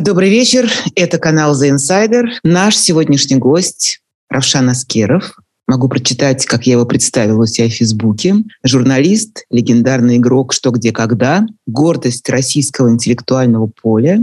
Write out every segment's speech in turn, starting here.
Добрый вечер. Это канал The Insider. Наш сегодняшний гость Равшан Аскеров. Могу прочитать, как я его представила у себя в Фейсбуке. Журналист, легендарный игрок «Что, где, когда», гордость российского интеллектуального поля,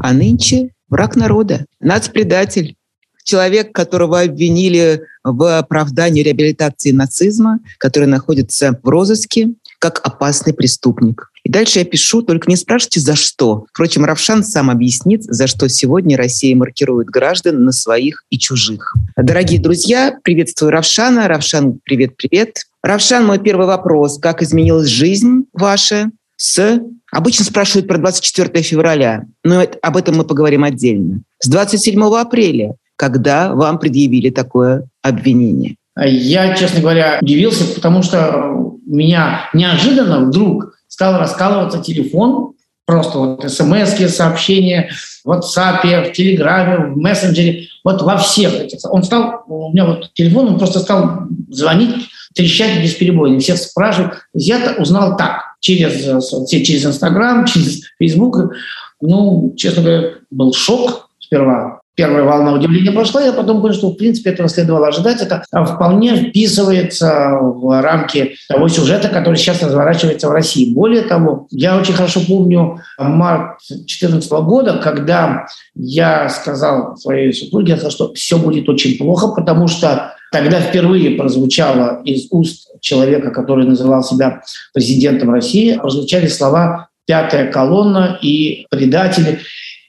а нынче враг народа, нацпредатель, человек, которого обвинили в оправдании реабилитации нацизма, который находится в розыске как опасный преступник. И дальше я пишу, только не спрашивайте, за что. Впрочем, Равшан сам объяснит, за что сегодня Россия маркирует граждан на своих и чужих. Дорогие друзья, приветствую Равшана. Равшан, привет-привет. Равшан, мой первый вопрос. Как изменилась жизнь ваша с... Обычно спрашивают про 24 февраля, но об этом мы поговорим отдельно. С 27 апреля, когда вам предъявили такое обвинение. Я, честно говоря, удивился, потому что у меня неожиданно вдруг стал раскалываться телефон, просто вот смс сообщения в WhatsApp, в Телеграме, в мессенджере, вот во всех этих. Он стал, у меня вот телефон, он просто стал звонить, трещать бесперебойно. Всех спрашивают. Я узнал так, через, через Инстаграм, через Фейсбук. Ну, честно говоря, был шок сперва первая волна удивления прошла, я потом понял, что в принципе этого следовало ожидать. Это вполне вписывается в рамки того сюжета, который сейчас разворачивается в России. Более того, я очень хорошо помню март 2014 года, когда я сказал своей супруге, что все будет очень плохо, потому что тогда впервые прозвучало из уст человека, который называл себя президентом России, прозвучали слова «пятая колонна» и «предатели».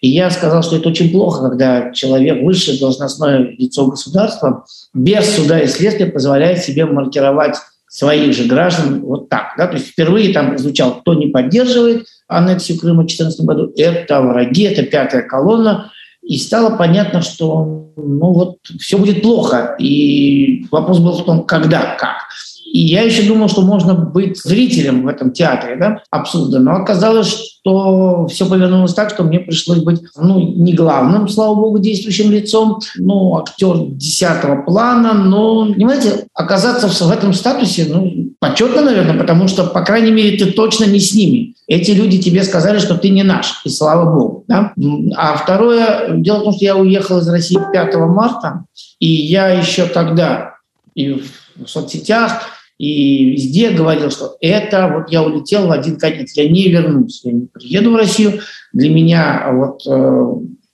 И я сказал, что это очень плохо, когда человек, высшее должностное лицо государства, без суда и следствия позволяет себе маркировать своих же граждан вот так. Да? То есть впервые там звучал, кто не поддерживает аннексию Крыма в 2014 году, это враги, это пятая колонна. И стало понятно, что ну вот все будет плохо. И вопрос был в том, когда, как. И я еще думал, что можно быть зрителем в этом театре да, абсурда, но оказалось, что все повернулось так, что мне пришлось быть ну, не главным, слава богу, действующим лицом, ну, актер десятого плана, но, понимаете, оказаться в этом статусе, ну, почетно, наверное, потому что, по крайней мере, ты точно не с ними. Эти люди тебе сказали, что ты не наш, и слава богу. Да? А второе, дело в том, что я уехал из России 5 марта, и я еще тогда и в соцсетях, и везде говорил, что это вот я улетел в один конец, я не вернусь, я не приеду в Россию. Для меня вот э,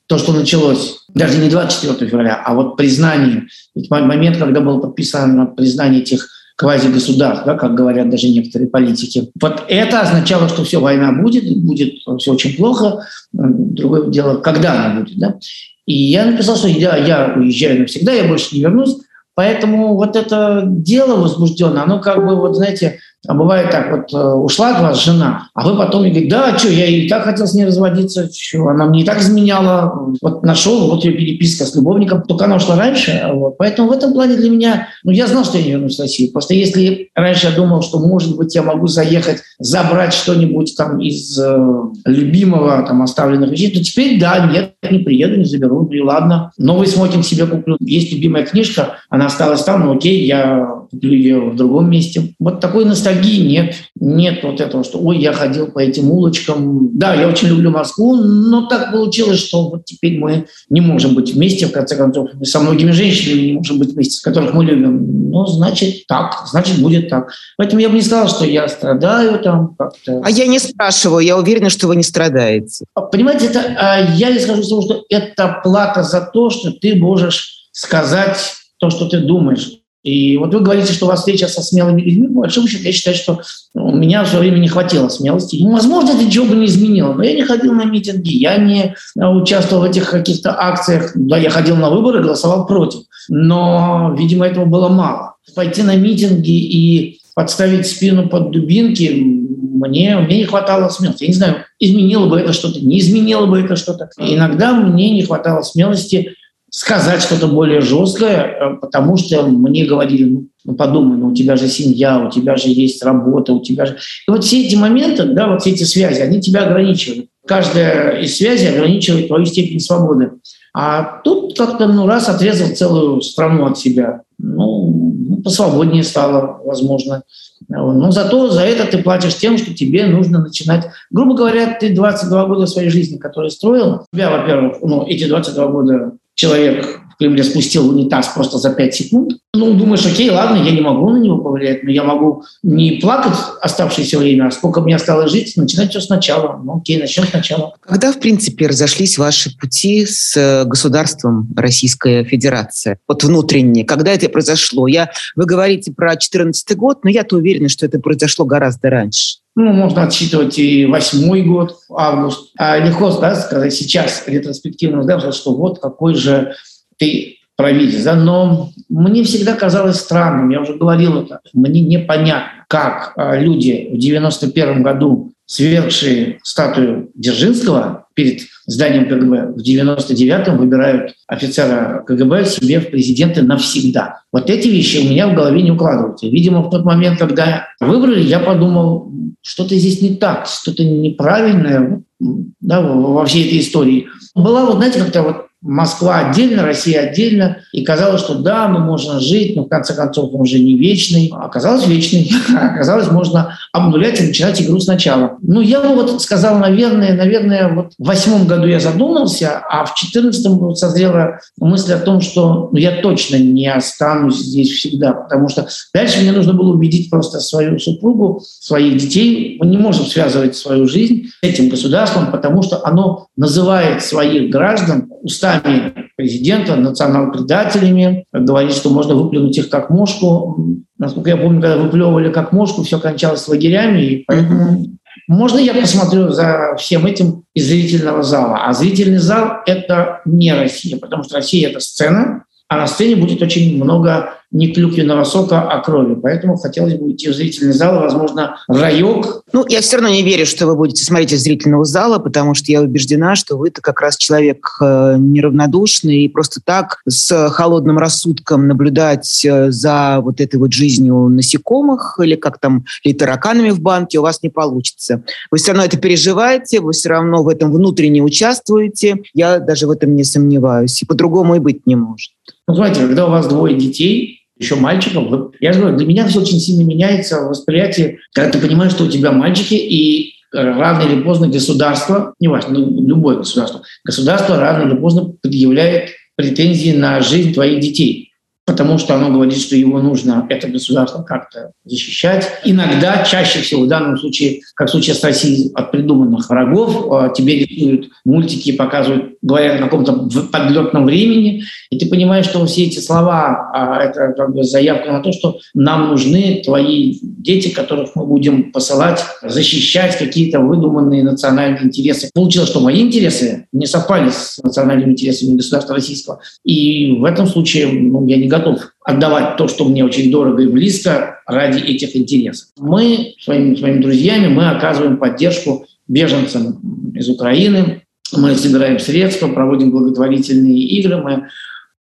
то, что началось, даже не 24 февраля, а вот признание, ведь момент, когда было подписано признание этих квази-государств, да, как говорят даже некоторые политики. Вот это означало, что все, война будет, будет все очень плохо. Другое дело, когда она будет. Да? И я написал, что я, я уезжаю навсегда, я больше не вернусь. Поэтому вот это дело возбужденное, оно как бы, вот знаете, а бывает так, вот э, ушла от вас жена, а вы потом ей говорите, да, что, я и так хотел с ней разводиться, что, она мне и так изменяла, вот нашел, вот ее переписка с любовником, только она ушла раньше, вот. Поэтому в этом плане для меня, ну, я знал, что я не вернусь в Россию, просто если раньше я думал, что, может быть, я могу заехать, забрать что-нибудь там из э, любимого, там, оставленных вещей, то теперь, да, нет, не приеду, не заберу, ну и ладно. Новый смокинг себе куплю. Есть любимая книжка, она осталась там, ну окей, я ее в другом месте. Вот такой ностальгии нет. Нет вот этого, что ой, я ходил по этим улочкам. Да, я очень люблю Москву, но так получилось, что вот теперь мы не можем быть вместе, в конце концов, со многими женщинами не можем быть вместе, с которых мы любим. Ну, значит, так, значит, будет так. Поэтому я бы не сказала, что я страдаю там как-то. А я не спрашиваю, я уверена, что вы не страдаете. А, понимаете, это, а, я не скажу того, что это плата за то, что ты можешь сказать то, что ты думаешь. И вот вы говорите, что у вас встреча со смелыми людьми. По большому счету, я считаю, что у меня в свое время не хватило смелости. Ну, возможно, это ничего бы не изменило, но я не ходил на митинги, я не участвовал в этих каких-то акциях. Да, я ходил на выборы, голосовал против. Но, видимо, этого было мало. Пойти на митинги и подставить спину под дубинки, мне, мне не хватало смелости. Я не знаю, изменило бы это что-то, не изменило бы это что-то. Иногда мне не хватало смелости сказать что-то более жесткое, э, потому что мне говорили, ну, ну подумай, ну у тебя же семья, у тебя же есть работа, у тебя же... И вот все эти моменты, да, вот все эти связи, они тебя ограничивают. Каждая из связей ограничивает твою степень свободы. А тут как-то, ну, раз отрезал целую страну от себя. ну, посвободнее стало, возможно. Но зато за это ты платишь тем, что тебе нужно начинать. Грубо говоря, ты 22 года своей жизни, которые строил, тебя, во-первых, ну, эти 22 года человек в Кремле спустил унитаз просто за 5 секунд. Ну, думаешь, окей, ладно, я не могу на него повлиять, но я могу не плакать оставшееся время, а сколько мне осталось жить, начинать все сначала. Ну, окей, начнем сначала. Когда, в принципе, разошлись ваши пути с э, государством Российская Федерация? Вот внутренне, когда это произошло? Я, вы говорите про 2014 год, но я-то уверена, что это произошло гораздо раньше. Ну, можно отсчитывать и восьмой год, август. А легко да, сказать сейчас, ретроспективно, да, что вот какой же ты правитель. Да? Но мне всегда казалось странным, я уже говорил это, мне непонятно, как а, люди в 91 году, свергшие статую Дзержинского перед зданием КГБ, в 99-м выбирают офицера КГБ себе в президенты навсегда. Вот эти вещи у меня в голове не укладываются. Видимо, в тот момент, когда выбрали, я подумал, что-то здесь не так, что-то неправильное да, во всей этой истории. Была вот, знаете, как-то вот Москва отдельно, Россия отдельно. И казалось, что да, мы можем жить, но в конце концов он уже не вечный. Оказалось вечный. Оказалось, можно обнулять и начинать игру сначала. Ну, я бы вот сказал, наверное, наверное, вот в восьмом году я задумался, а в четырнадцатом созрела мысль о том, что ну, я точно не останусь здесь всегда, потому что дальше мне нужно было убедить просто свою супругу, своих детей. Мы не можем связывать свою жизнь с этим государством, потому что оно называет своих граждан устами президента национал-предателями, говорит, что можно выплюнуть их как мошку. Насколько я помню, когда выплевывали как мошку, все кончалось лагерями, и поэтому можно я посмотрю за всем этим из зрительного зала? А зрительный зал – это не Россия, потому что Россия – это сцена, а на сцене будет очень много не клюквенного сока, а крови. Поэтому хотелось бы уйти в зрительный зал, возможно, райок. Ну, я все равно не верю, что вы будете смотреть из зрительного зала, потому что я убеждена, что вы-то как раз человек э, неравнодушный, и просто так с холодным рассудком наблюдать э, за вот этой вот жизнью насекомых или как там, или тараканами в банке у вас не получится. Вы все равно это переживаете, вы все равно в этом внутренне участвуете. Я даже в этом не сомневаюсь. И по-другому и быть не может. Ну, знаете, когда у вас двое детей, еще мальчиком. Я же говорю, для меня все очень сильно меняется восприятие, когда ты понимаешь, что у тебя мальчики, и рано или поздно государство, не важно, ну, любое государство, государство рано или поздно предъявляет претензии на жизнь твоих детей потому что оно говорит, что его нужно, это государство, как-то защищать. Иногда, чаще всего, в данном случае, как в случае с Россией, от придуманных врагов, а, тебе рисуют мультики, показывают, говорят о каком-то подлетном времени, и ты понимаешь, что все эти слова а, — это как бы заявка на то, что нам нужны твои дети, которых мы будем посылать, защищать какие-то выдуманные национальные интересы. Получилось, что мои интересы не совпали с национальными интересами государства российского. И в этом случае ну, я не готов отдавать то, что мне очень дорого и близко ради этих интересов. Мы своими, своими друзьями мы оказываем поддержку беженцам из Украины, мы собираем средства, проводим благотворительные игры, мы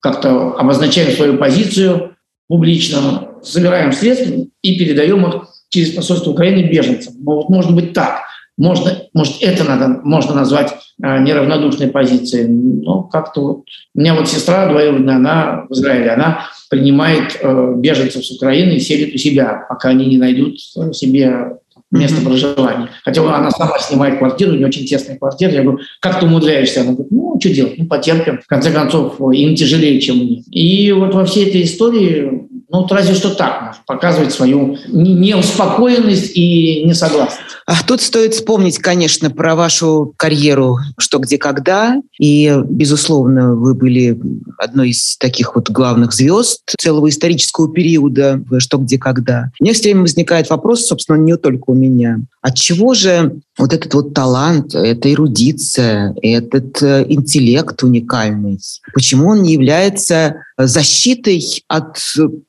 как-то обозначаем свою позицию публично, собираем средства и передаем их через посольство Украины беженцам. Ну, вот может быть так. Можно, может, это надо, можно назвать а, неравнодушной позицией. Но как-то вот... У меня вот сестра двоюродная, она в Израиле, она принимает э, беженцев с Украины и селит у себя, пока они не найдут себе место mm-hmm. проживания. Хотя она сама снимает квартиру, не очень тесная квартира. Я говорю, как ты умудряешься? Она говорит, ну, что делать? Ну, потерпим. В конце концов, им тяжелее, чем мне. И вот во всей этой истории ну, вот разве что так показывать свою неуспокоенность и несогласность. А тут стоит вспомнить, конечно, про вашу карьеру «Что, где, когда». И, безусловно, вы были одной из таких вот главных звезд целого исторического периода «Что, где, когда». У меня все время возникает вопрос, собственно, не только у меня. От чего же вот этот вот талант, эта эрудиция, этот э, интеллект уникальный, почему он не является защитой от,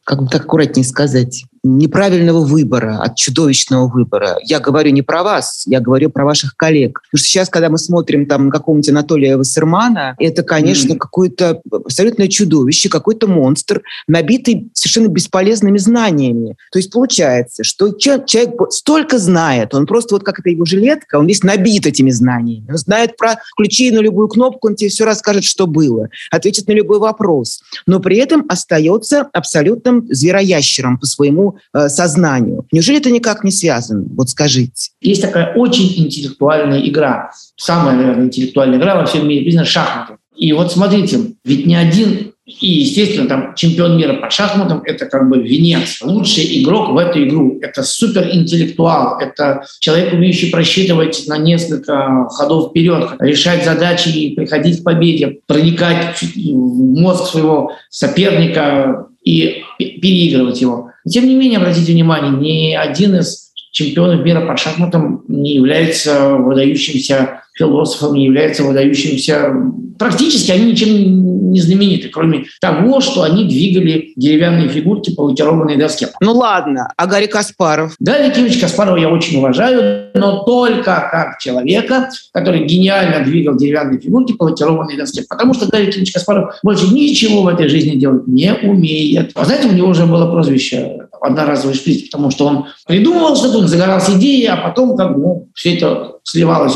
как бы так аккуратнее сказать, неправильного выбора, от чудовищного выбора. Я говорю не про вас, я говорю про ваших коллег. Потому что сейчас, когда мы смотрим там на какого-нибудь Анатолия Вассермана, это, конечно, mm-hmm. какое-то абсолютное чудовище, какой-то монстр, набитый совершенно бесполезными знаниями. То есть получается, что человек столько знает, он просто вот как это его жилетка, он весь набит этими знаниями. Он знает про ключи на любую кнопку, он тебе все расскажет, что было, ответит на любой вопрос. Но при этом остается абсолютным звероящером по своему э, сознанию. Неужели это никак не связано? Вот скажите. Есть такая очень интеллектуальная игра. Самая, наверное, интеллектуальная игра во всем мире, бизнес шахматы. И вот смотрите, ведь ни один и, естественно, там чемпион мира по шахматам – это как бы венец. Лучший игрок в эту игру – это суперинтеллектуал, это человек, умеющий просчитывать на несколько ходов вперед, решать задачи и приходить к победе, проникать в мозг своего соперника и переигрывать его. Тем не менее, обратите внимание, ни один из чемпионов мира по шахматам не является выдающимся философом, не является выдающимся практически они ничем не знамениты, кроме того, что они двигали деревянные фигурки по лакированной доске. Ну ладно, а Гарри Каспаров? Гарри Кимович Каспарова я очень уважаю, но только как человека, который гениально двигал деревянные фигурки по лакированной доске. Потому что Гарри Кимович Каспаров больше ничего в этой жизни делать не умеет. А знаете, у него уже было прозвище одноразовый шприц, потому что он придумывал что-то, он загорался идеей, а потом как бы ну, все это сливалось.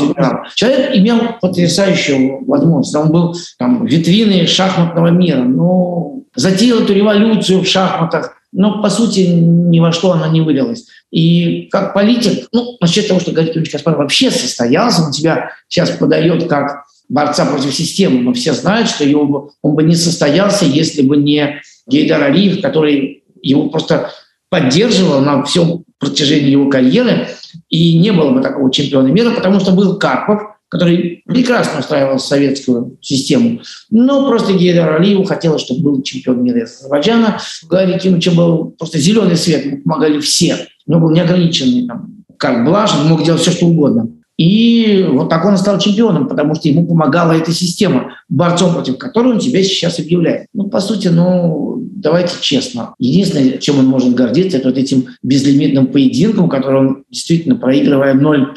Человек имел потрясающую возможность. Он был там, витриной шахматного мира. Ну, затеял эту революцию в шахматах, но, по сути, ни во что она не вылилась. И как политик, ну, насчет того, что Гарри Кимович Каспаров вообще состоялся, он тебя сейчас подает как борца против системы, но все знают, что его, он бы не состоялся, если бы не Гейдар Алиев, который его просто поддерживал на всем протяжении его карьеры, и не было бы такого чемпиона мира, потому что был Карпов, который прекрасно устраивал советскую систему. Но просто Гейдар Алиеву хотелось, чтобы был чемпион мира из Азербайджана. Гарри Кимовича был просто зеленый свет, помогали все. Него был неограниченный там, карт-блаш, он мог делать все, что угодно. И вот так он и стал чемпионом, потому что ему помогала эта система, борцом против которой он себя сейчас объявляет. Ну, по сути, ну, давайте честно. Единственное, чем он может гордиться, это вот этим безлимитным поединком, который он действительно, проигрывая 0-5,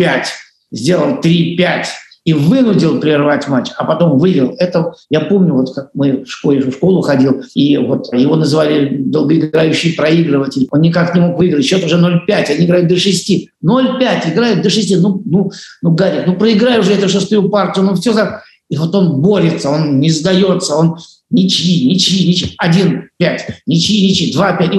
сделал 3-5 и вынудил прервать матч, а потом вывел. Это я помню, вот как мы в школе в школу ходил, и вот его называли долгоиграющий проигрыватель. Он никак не мог выиграть. Счет уже 0-5, они играют до 6. 0-5, играют до 6. Ну, ну, ну, Гарри, ну проиграй уже эту шестую партию, ну все за... И вот он борется, он не сдается, он ничьи, ничьи, ничьи, один, пять, ничьи, ничьи, два, пять,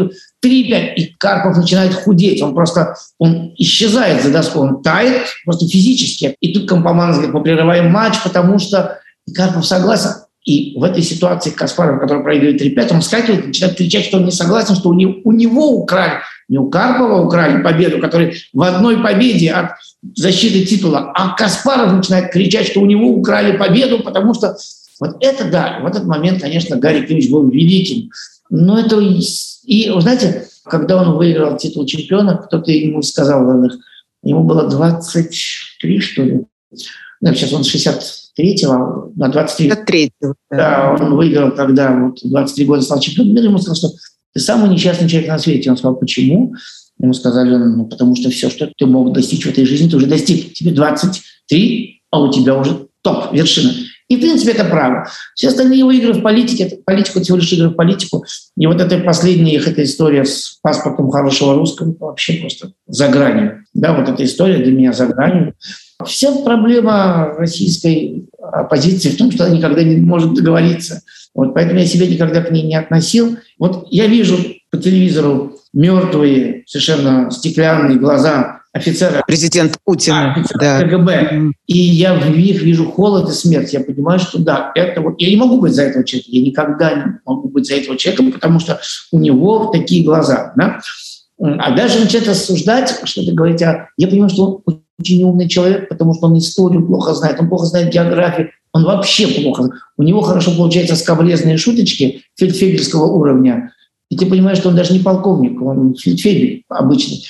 три, пять, и Карпов начинает худеть, он просто, он исчезает за доской, он тает просто физически. И тут Компоманов говорит, мы прерываем матч, потому что и Карпов согласен. И в этой ситуации Каспаров, который проигрывает 3-5, он вскакивает, начинает кричать, что он не согласен, что у него, у него украли, не у Карпова украли победу, который в одной победе от защиты титула, а Каспаров начинает кричать, что у него украли победу, потому что вот это да, в этот момент, конечно, Гарри Кимович был великим. Но это и, вы знаете, когда он выиграл титул чемпиона, кто-то ему сказал, ему было 23, что ли. Ну, сейчас он 63-го, на 23. 23 да. да, он выиграл тогда, вот 23 года стал чемпионом мира, ему сказал, что ты самый несчастный человек на свете. Он сказал, почему? Ему сказали, ну, потому что все, что ты мог достичь в этой жизни, ты уже достиг. Тебе 23, а у тебя уже топ, вершина. И, в принципе, это право. Все остальные его игры в политике, это политику всего лишь игры в политику. И вот эта последняя их эта история с паспортом хорошего русского вообще просто за гранью. Да, вот эта история для меня за гранью. Вся проблема российской оппозиции в том, что она никогда не может договориться. Вот, поэтому я себя никогда к ней не относил. Вот я вижу по телевизору мертвые, совершенно стеклянные глаза офицера. Президент Путин. А, да. КГБ. И я в них вижу холод и смерть. Я понимаю, что да, это вот... Я не могу быть за этого человека. Я никогда не могу быть за этого человека, потому что у него такие глаза. Да? А даже начать рассуждать, что-то говорить, а я понимаю, что он очень умный человек, потому что он историю плохо знает, он плохо знает географию, он вообще плохо. У него хорошо получаются скобрезные шуточки фельдфебельского уровня. И ты понимаешь, что он даже не полковник, он фельдфебель обычный.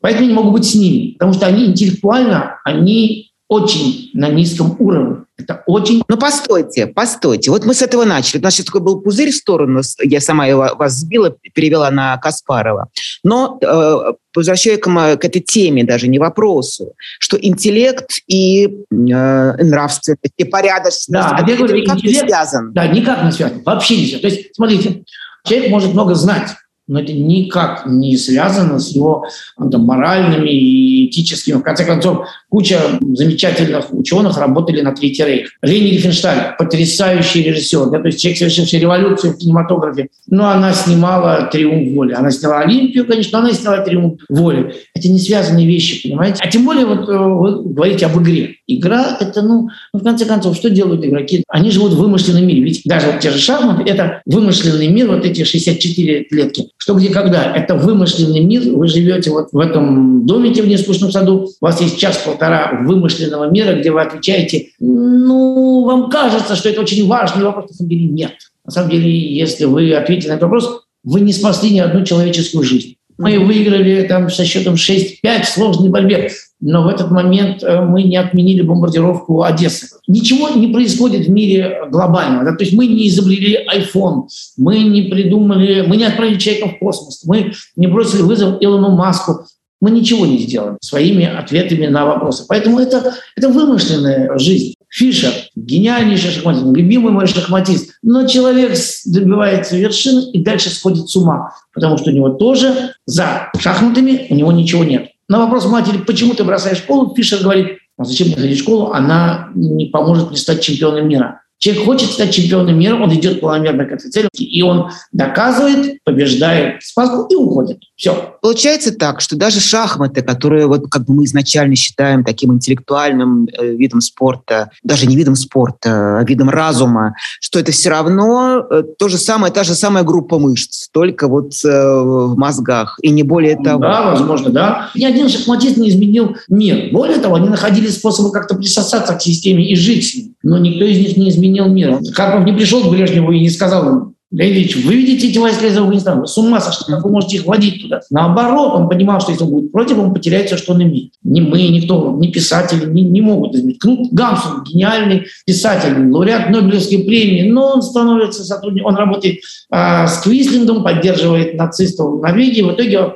Поэтому я не могу быть с ними, потому что они интеллектуально, они очень на низком уровне. Это очень... Ну, постойте, постойте. Вот мы с этого начали. У нас сейчас такой был пузырь в сторону. Я сама его, вас сбила, перевела на Каспарова. Но э, возвращаясь к, к этой теме, даже не вопросу, что интеллект и э, нравственность, и порядочность, да, это говорю, никак интеллект, не связан. Да, никак не связан. Вообще не связан. То есть, смотрите, человек может много знать, но это никак не связано с его там, моральными и этическими. В конце концов, куча замечательных ученых работали на Третий Рейх. Лени Рифеншталь, потрясающий режиссер, да, то есть человек, совершивший революцию в кинематографе. Но она снимала «Триумф воли». Она сняла «Олимпию», конечно, но она сняла «Триумф воли». Это не связанные вещи, понимаете? А тем более вот э, вы говорите об игре. Игра – это, ну, ну, в конце концов, что делают игроки? Они живут в вымышленном мире. Ведь даже вот те же шахматы – это вымышленный мир, вот эти 64 клетки. Что, где, когда? Это вымышленный мир. Вы живете вот в этом домике в нескучном саду. У вас есть час-полтора вымышленного мира, где вы отвечаете, ну, вам кажется, что это очень важный вопрос. На самом деле нет. На самом деле, если вы ответите на этот вопрос, вы не спасли ни одну человеческую жизнь. Мы выиграли там со счетом 6-5 в сложной борьбе но в этот момент э, мы не отменили бомбардировку Одессы. Ничего не происходит в мире глобального. Да? То есть мы не изобрели iPhone, мы не придумали, мы не отправили человека в космос, мы не бросили вызов Илону Маску. Мы ничего не сделали своими ответами на вопросы. Поэтому это, это вымышленная жизнь. Фишер – гениальнейший шахматист, любимый мой шахматист. Но человек добивается вершины и дальше сходит с ума, потому что у него тоже за шахматами у него ничего нет. На вопрос матери, почему ты бросаешь школу, Фишер говорит, а зачем мне ходить в школу, она не поможет мне стать чемпионом мира. Человек хочет стать чемпионом мира, он идет планомерно к этой цели, и он доказывает, побеждает спаску и уходит. Все. Получается так, что даже шахматы, которые вот как бы мы изначально считаем таким интеллектуальным э, видом спорта, даже не видом спорта, а видом разума, что это все равно э, то же самое, та же самая группа мышц, только вот э, в мозгах, и не более того. Да, возможно, да. Ни один шахматист не изменил мир. Более того, они находили способы как-то присосаться к системе и жить с ней. Но никто из них не изменил мир. Карпов не пришел к Брежневу и не сказал ему, Леонид Ильич, выведите эти войска из Афганистана. Вы с ума сошли, как вы можете их водить туда? Наоборот, он понимал, что если он будет против, он потеряет все, что он имеет. Ни мы, никто, ни писатели не, не могут изменить. Кнут Гамсун, гениальный писатель, лауреат Нобелевской премии, но он становится сотрудником, он работает а, с Квислингом, поддерживает нацистов в Норвегии, в итоге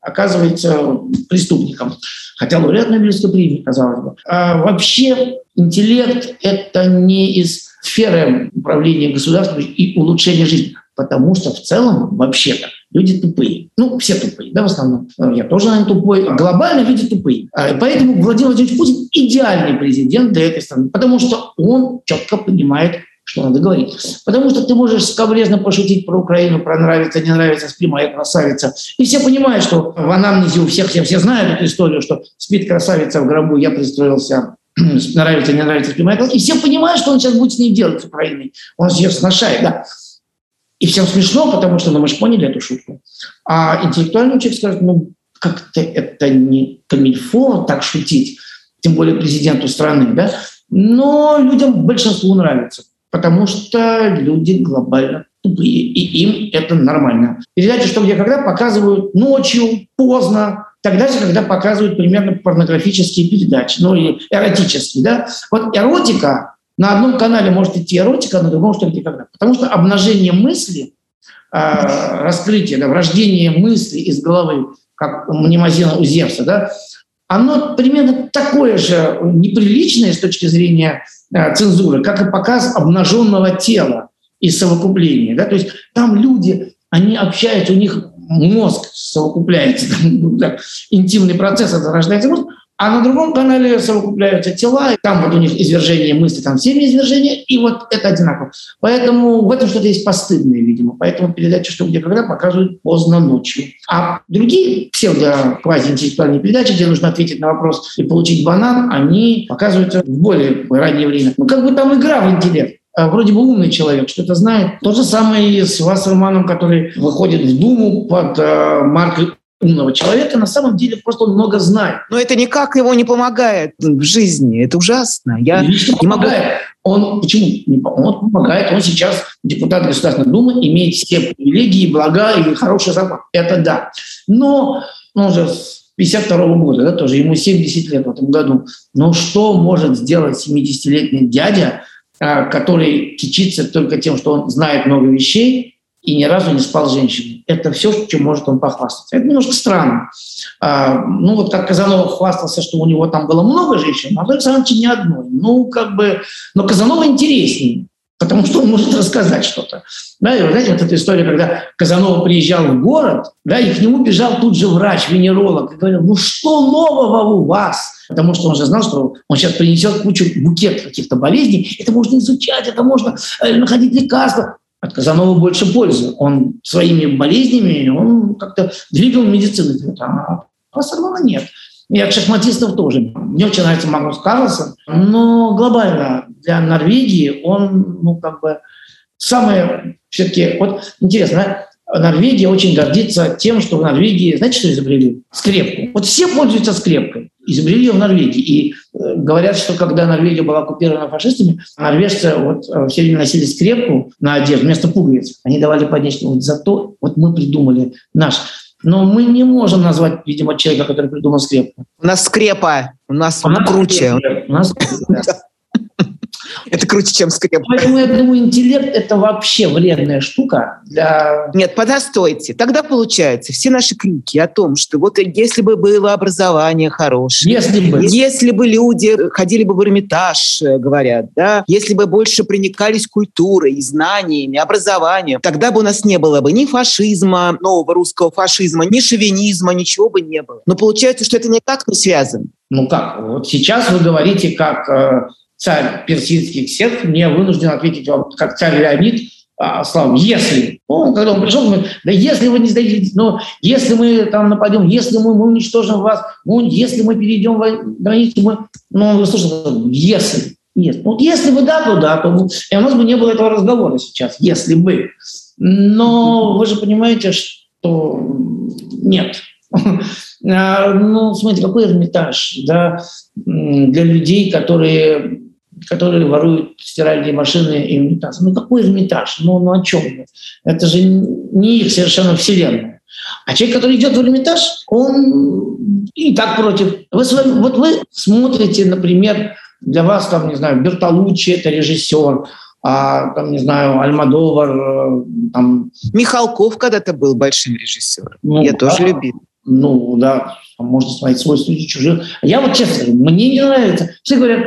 оказывается преступником. Хотя лауреат Нобелевской премии, казалось бы. А, вообще интеллект – это не из сферы управления государством и улучшения жизни. Потому что в целом, вообще-то, люди тупые. Ну, все тупые, да, в основном. Я тоже, наверное, тупой. Глобально люди тупые. А, поэтому Владимир Владимирович Путин идеальный президент для этой страны, потому что он четко понимает, что надо говорить. Потому что ты можешь скобрезно пошутить про Украину, про нравится, не нравится, спи, моя красавица. И все понимают, что в анамнезе у всех, все, все знают эту историю, что спит красавица в гробу, я пристроился нравится, не нравится Майкл, и все понимают, что он сейчас будет с ней делать, с Украиной. Он ее сношает, да. И всем смешно, потому что ну, мы же поняли эту шутку. А интеллектуальный человек скажет, ну, как-то это не камильфо так шутить, тем более президенту страны, да. Но людям большинству нравится, потому что люди глобально тупые, и им это нормально. Передачи «Что, где, когда» показывают ночью, поздно, тогда же, когда показывают примерно порнографические передачи, ну и эротические. Да? Вот эротика, на одном канале может идти эротика, на другом что где когда. Потому что обнажение мысли, э, раскрытие, да, врождение мысли из головы, как у Мнемозина у Зевса, да, оно примерно такое же неприличное с точки зрения э, цензуры, как и показ обнаженного тела и совокупления. Да? То есть там люди, они общаются, у них мозг совокупляется, ну, так, интимный процесс, это рождается мозг, а на другом канале совокупляются тела, и там вот у них извержение мысли, там семя извержения, и вот это одинаково. Поэтому в этом что-то есть постыдное, видимо. Поэтому передачи «Что, где, когда» показывают поздно ночью. А другие псевдо-квазиинтеллектуальные передачи, где нужно ответить на вопрос и получить банан, они показываются в более раннее время. Ну, как бы там игра в интеллект. А, вроде бы умный человек, что-то знает. То же самое и с Вассерманом, который выходит в Думу под э, маркой умного человека, на самом деле просто он много знает. Но это никак его не помогает в жизни. Это ужасно. Я не, не могу... Он почему? Он помогает. Он сейчас депутат Государственной Думы, имеет все привилегии, блага и хороший зарплату. Это да. Но он же 52 года, да, тоже ему 70 лет в этом году. Но что может сделать 70-летний дядя, который кичится только тем, что он знает много вещей и ни разу не спал с женщиной? Это все, чем может он похвастаться. Это немножко странно. А, ну, вот как Казанова хвастался, что у него там было много женщин, а в Александровиче ни одной. Ну, как бы, но Казанова интереснее потому что он может рассказать что-то. Да, и знаете, вот эта история, когда Казанова приезжал в город, да, и к нему бежал тут же врач, венеролог, и говорил, ну что нового у вас? Потому что он же знал, что он сейчас принесет кучу букет каких-то болезней, это можно изучать, это можно э, находить лекарства. От Казанова больше пользы. Он своими болезнями, он как-то двигал медицину. А Пассермана нет. И от шахматистов тоже. Мне очень нравится Магнус Карлсон, но глобально для Норвегии он, ну, как бы, самое все-таки... Вот интересно, Норвегия очень гордится тем, что в Норвегии, знаете, что изобрели? Скрепку. Вот все пользуются скрепкой. Изобрели ее в Норвегии. И э, говорят, что когда Норвегия была оккупирована фашистами, норвежцы вот э, все время носили скрепку на одежду вместо пуговиц. Они давали поднять. Вот зато вот мы придумали наш но мы не можем назвать, видимо, человека, который придумал скрепку. У нас скрепа, у нас, у нас круче. Скрепа. У нас Это круче, чем скреп. Поэтому я думаю, интеллект – это вообще вредная штука для... Нет, подостойте. Тогда получается, все наши крики о том, что вот если бы было образование хорошее, если бы, если бы люди ходили бы в Эрмитаж, э, говорят, да, если бы больше проникались культурой, знаниями, образованием, тогда бы у нас не было бы ни фашизма, нового русского фашизма, ни шовинизма, ничего бы не было. Но получается, что это никак не связано. Ну как? Вот сейчас вы говорите, как э, царь персидских сект, мне вынужден ответить вам, как царь Леонид, а, Слава, если, ну, когда он пришел, он говорит, да если вы не сдадите, ну, если мы там нападем, если мы, мы уничтожим вас, ну, если мы перейдем границу, мы, ну, вы слушайте, если, нет, ну, если бы да, то да, то и у нас бы не было этого разговора сейчас, если бы. Но вы же понимаете, что нет. А, ну, смотрите, какой Эрмитаж, да, для людей, которые которые воруют стиральные машины и унитазы. Ну какой Эрмитаж? Ну, ну о чем? Это же не их совершенно вселенная. А человек, который идет в Эрмитаж, он и так против. Вы вами, вот вы смотрите, например, для вас, там, не знаю, Бертолуччи – это режиссер, а, там, не знаю, Альмадовар. Э, там... Михалков когда-то был большим режиссером. Ну, Я да, тоже любил. Ну, да, можно смотреть свой студию чужих. Я вот честно мне не нравится. Все говорят,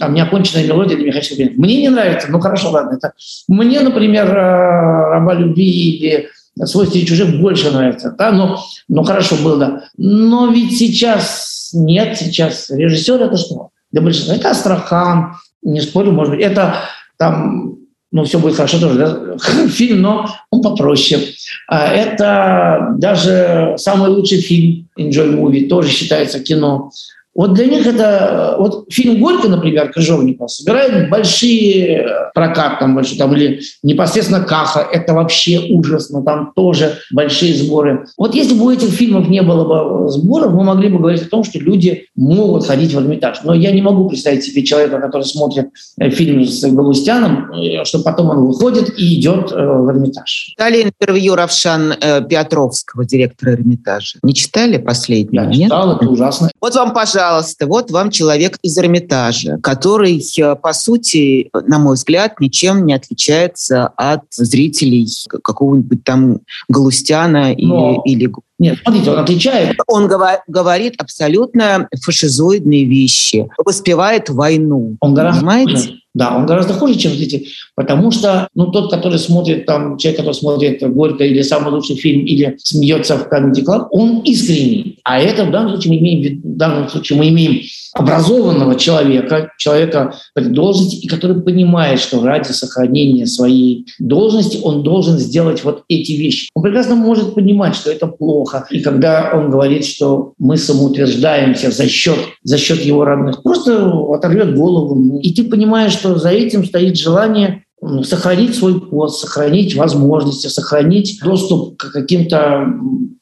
там неоконченная мелодия для Михаила Шевченко. Мне не нравится, ну хорошо, ладно. Это... Мне, например, э, «Раба любви» или «Свой стиль чужих» больше нравится. Да? Но, ну хорошо было. Но ведь сейчас нет, сейчас режиссер это что? Для большинства это Астрахан, не спорю, может быть, это там ну, все будет хорошо тоже, да? фильм, но он попроще. А это даже самый лучший фильм Enjoy Movie, тоже считается кино. Вот для них это... Вот фильм «Горько», например, Крыжовников, собирает большие прокат, там, большой, там, или непосредственно «Каха», это вообще ужасно, там тоже большие сборы. Вот если бы у этих фильмов не было бы сборов, мы могли бы говорить о том, что люди могут ходить в Эрмитаж. Но я не могу представить себе человека, который смотрит э, фильм с Галустяном, э, что потом он выходит и идет э, в Эрмитаж. Читали интервью Равшан Петровского, директора Эрмитажа? Не читали последнее? Я читал, это ужасно. Вот вам, пожалуйста, пожалуйста, вот вам человек из Эрмитажа, который, э, по сути, на мой взгляд, ничем не отличается от зрителей какого-нибудь там Галустяна Но... или, или нет, смотрите, он отличает. Он говорит абсолютно фашизоидные вещи, воспевает войну. Он гораздо понимаете? Хуже. Да, он гораздо хуже, чем эти, потому что ну, тот, который смотрит, там, человек, который смотрит «Горько» или «Самый лучший фильм» или смеется в Comedy Club, он искренний. А это в данном случае мы имеем, в данном случае мы имеем образованного человека, человека при должности, и который понимает, что ради сохранения своей должности он должен сделать вот эти вещи. Он прекрасно может понимать, что это плохо. И когда он говорит, что мы самоутверждаемся за счет, за счет его родных, просто оторвет голову. И ты понимаешь, что за этим стоит желание сохранить свой пост, сохранить возможности, сохранить доступ к каким-то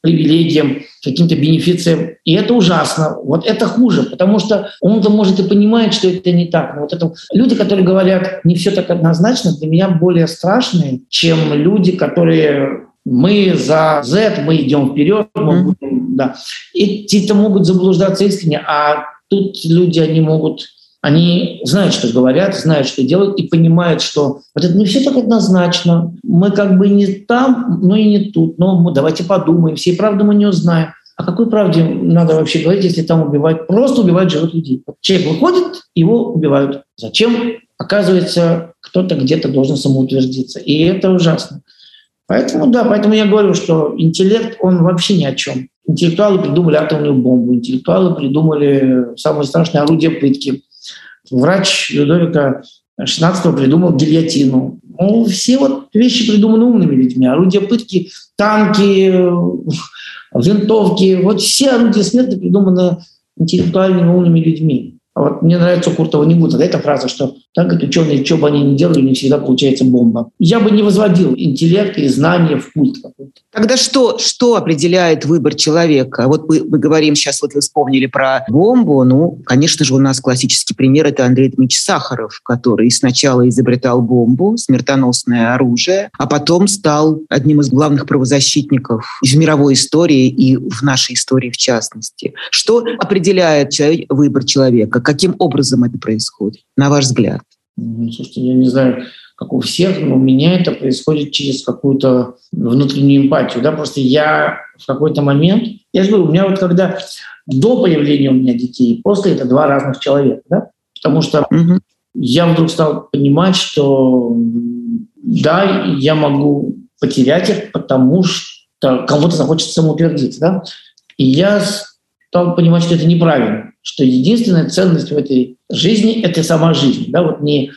привилегиям, каким-то бенефициям. И это ужасно. Вот это хуже, потому что он-то может и понимает, что это не так. Но вот это люди, которые говорят, не все так однозначно, для меня более страшные, чем люди, которые мы за Z, мы идем вперед, мы mm-hmm. будем, да. И те-то могут заблуждаться искренне, а тут люди, они могут, они знают, что говорят, знают, что делают, и понимают, что вот это не все так однозначно. Мы как бы не там, но и не тут. Но мы давайте подумаем, всей правды мы не узнаем. О какой правде надо вообще говорить, если там убивают? Просто убивают живых людей. Человек выходит, его убивают. Зачем? Оказывается, кто-то где-то должен самоутвердиться. И это ужасно. Поэтому, да, поэтому я говорю, что интеллект, он вообще ни о чем. Интеллектуалы придумали атомную бомбу, интеллектуалы придумали самое страшное орудие пытки. Врач Людовика XVI придумал гильотину. Ну, все вот вещи придуманы умными людьми. Орудия пытки, танки, винтовки. Вот все орудия смерти придуманы интеллектуальными умными людьми. А вот мне нравится Куртова не будет. Эта фраза, что так как ученые, что бы они ни делали, не всегда получается бомба. Я бы не возводил интеллект и знания в культ. Тогда что, что определяет выбор человека? Вот мы, мы говорим сейчас, вот вы вспомнили про бомбу. Ну, конечно же, у нас классический пример – это Андрей Дмитриевич Сахаров, который сначала изобретал бомбу, смертоносное оружие, а потом стал одним из главных правозащитников в мировой истории и в нашей истории в частности. Что определяет выбор человека? Каким образом это происходит, на ваш взгляд? Ну, слушайте, я не знаю, как у всех, но у меня это происходит через какую-то внутреннюю эмпатию. Да? Просто я в какой-то момент, я же говорю, у меня вот когда до появления у меня детей, после это два разных человека, да? потому что угу. я вдруг стал понимать, что да, я могу потерять их, потому что кому-то захочется самоутвердиться. Да? И я стал понимать, что это неправильно, что единственная ценность в этой жизни – это сама жизнь. Да? Вот не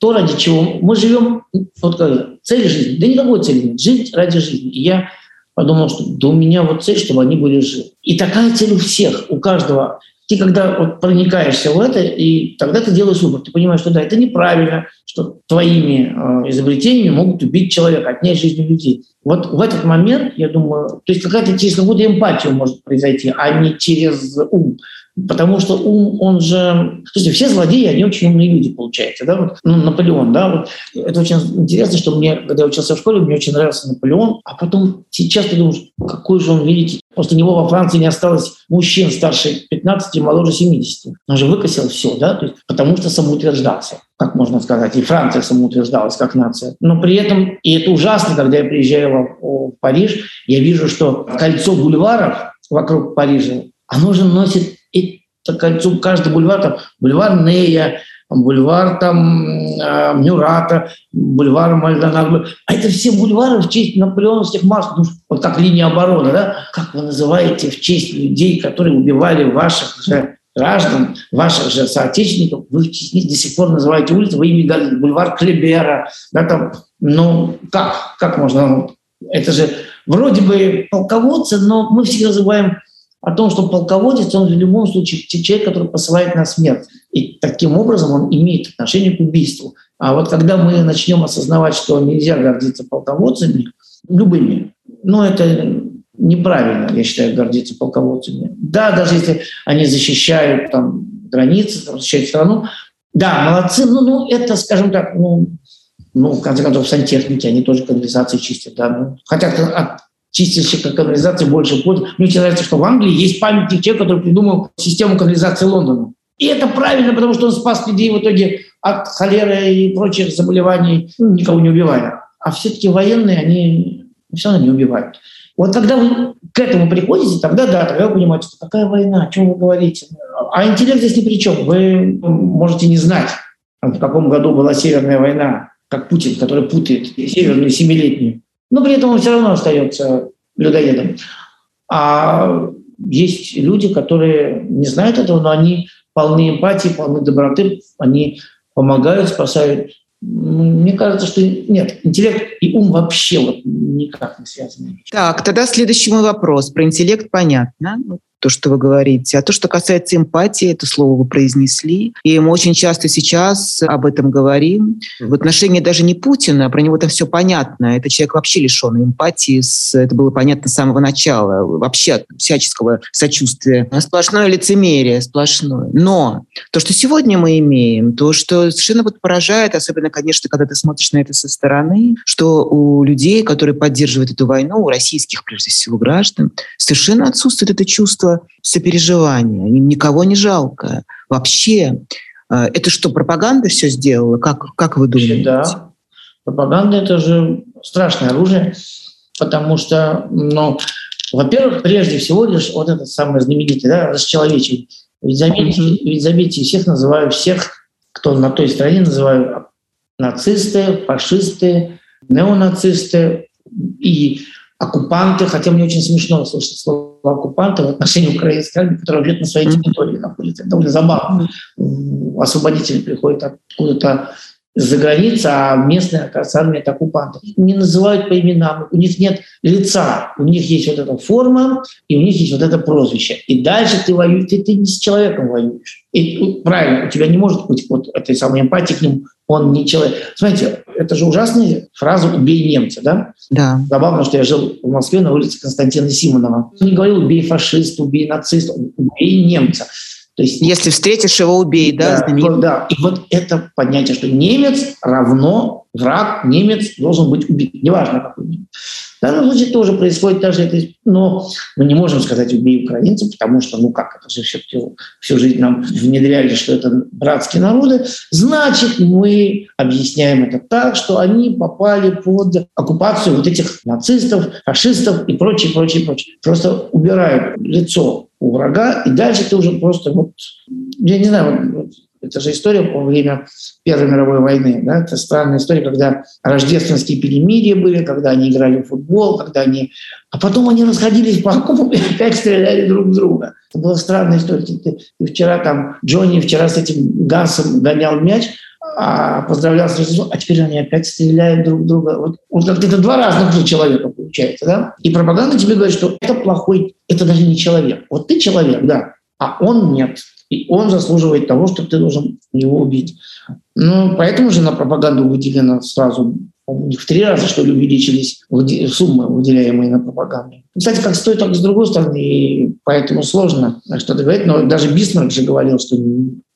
то, ради чего мы живем, вот как, цель жизни. Да никакой цели нет. Жить ради жизни. И я подумал, что да у меня вот цель, чтобы они были живы. И такая цель у всех, у каждого. Ты когда вот проникаешься в это, и тогда ты делаешь выбор. Ты понимаешь, что да, это неправильно, что твоими э, изобретениями могут убить человека, отнять жизнь людей. Вот в этот момент, я думаю, то есть какая-то через какую-то эмпатию может произойти, а не через ум. Потому что ум, он же... Слушайте, все злодеи, они очень умные люди, получается. Да? Вот, ну, Наполеон, да, вот это очень интересно, что мне, когда я учился в школе, мне очень нравился Наполеон, а потом сейчас ты думаешь, какой же он великий. После него во Франции не осталось мужчин старше 15 и моложе 70. Он же выкосил все, да, то есть, потому что самоутверждался, как можно сказать. И Франция самоутверждалась как нация. Но при этом, и это ужасно, когда я приезжаю в, в Париж, я вижу, что кольцо бульваров вокруг Парижа, оно же носит это кольцо, каждый бульвар, там, бульвар Нея, бульвар там э, Мюрата, бульвар Мальдонадо. А это все бульвары в честь наполеоновских масс, ну, вот как линия обороны, да? Как вы называете в честь людей, которые убивали ваших же граждан, ваших же соотечественников, вы до сих пор называете улицу во имя бульвар Клебера, да, там, ну, как, как можно, это же вроде бы полководцы, но мы всегда забываем о том, что полководец, он в любом случае человек, который посылает на смерть. И таким образом он имеет отношение к убийству. А вот когда мы начнем осознавать, что нельзя гордиться полководцами, любыми, ну это неправильно, я считаю, гордиться полководцами. Да, даже если они защищают там, границы, защищают страну, да, молодцы, ну, ну это, скажем так, ну, ну, в конце концов, сантехники, они тоже канализации чистят, да, ну, хотя от чистящих канализации больше пользы. Мне очень нравится, что в Англии есть памятник человека, который придумал систему канализации Лондона. И это правильно, потому что он спас людей в итоге от холеры и прочих заболеваний, никого не убивая. А все-таки военные, они все равно не убивают. Вот когда вы к этому приходите, тогда да, тогда вы понимаете, что какая война, о чем вы говорите. А интеллект здесь ни при чем. Вы можете не знать, в каком году была Северная война, как Путин, который путает Северную Семилетнюю но при этом он все равно остается людоедом. А есть люди, которые не знают этого, но они полны эмпатии, полны доброты, они помогают, спасают. Мне кажется, что нет, интеллект и ум вообще вот никак не связаны. Так, тогда следующий мой вопрос. Про интеллект понятно. То, что вы говорите. А то, что касается эмпатии, это слово вы произнесли. И мы очень часто сейчас об этом говорим. В отношении даже не Путина, про него там все понятно. Это человек вообще лишен эмпатии. Это было понятно с самого начала. Вообще всяческого сочувствия. Сплошное лицемерие, сплошное. Но то, что сегодня мы имеем, то, что совершенно вот поражает, особенно, конечно, когда ты смотришь на это со стороны, что у людей, которые поддерживают эту войну, у российских, прежде всего, граждан, совершенно отсутствует это чувство сопереживания. Им никого не жалко. Вообще, э, это что, пропаганда все сделала? Как, как вы думаете? Да. Пропаганда – это же страшное оружие, потому что, ну, во-первых, прежде всего лишь вот этот самый знаменитый, да, расчеловечий. Ведь заметьте, mm-hmm. ведь заметьте, всех называют, всех, кто на той стороне, называют нацисты, фашисты, неонацисты и оккупанты, хотя мне очень смешно слышать слово оккупанты в отношении украинской армии, которая где-то на своей территории находится. Это довольно забавно. Освободители приходят откуда-то за границы, а местная, оказывается, армия – это оккупанты. Не называют по именам, у них нет лица, у них есть вот эта форма, и у них есть вот это прозвище. И дальше ты воюешь, ты, ты не с человеком воюешь. И правильно, у тебя не может быть вот этой самой эмпатии к нему, он не человек. Смотрите, это же ужасная фраза «убей немца», да? Да. Забавно, что я жил в Москве на улице Константина Симонова. Он не говорил «убей фашиста», «убей нациста», «убей немца». То есть, Если встретишь его, убей, да? Да, да. И вот это понятие, что немец равно враг, немец должен быть убит. Неважно, какой немец. В данном случае тоже происходит даже это, но мы не можем сказать «убей украинцев», потому что, ну как, это же все, всю жизнь нам внедряли, что это братские народы. Значит, мы объясняем это так, что они попали под оккупацию вот этих нацистов, фашистов и прочее, прочее, прочее. Просто убирают лицо у врага, и дальше ты уже просто вот, я не знаю, это же история во время Первой мировой войны. Да? Это странная история, когда рождественские перемирия были, когда они играли в футбол, когда они... А потом они расходились по окопам и опять стреляли друг в друга. Это была странная история. Ты, вчера там, Джонни вчера с этим Гансом гонял мяч, а поздравлял с Рождеством, а теперь они опять стреляют друг в друга. Вот, вот это два разных человека получается, да? И пропаганда тебе говорит, что это плохой, это даже не человек. Вот ты человек, да, а он нет. И он заслуживает того, чтобы ты должен его убить. Ну, поэтому же на пропаганду выделено сразу у них в три раза, что ли, увеличились суммы, выделяемые на пропаганду. Кстати, как стоит, так и с другой стороны, и поэтому сложно что-то говорить. Но даже Бисмарк же говорил, что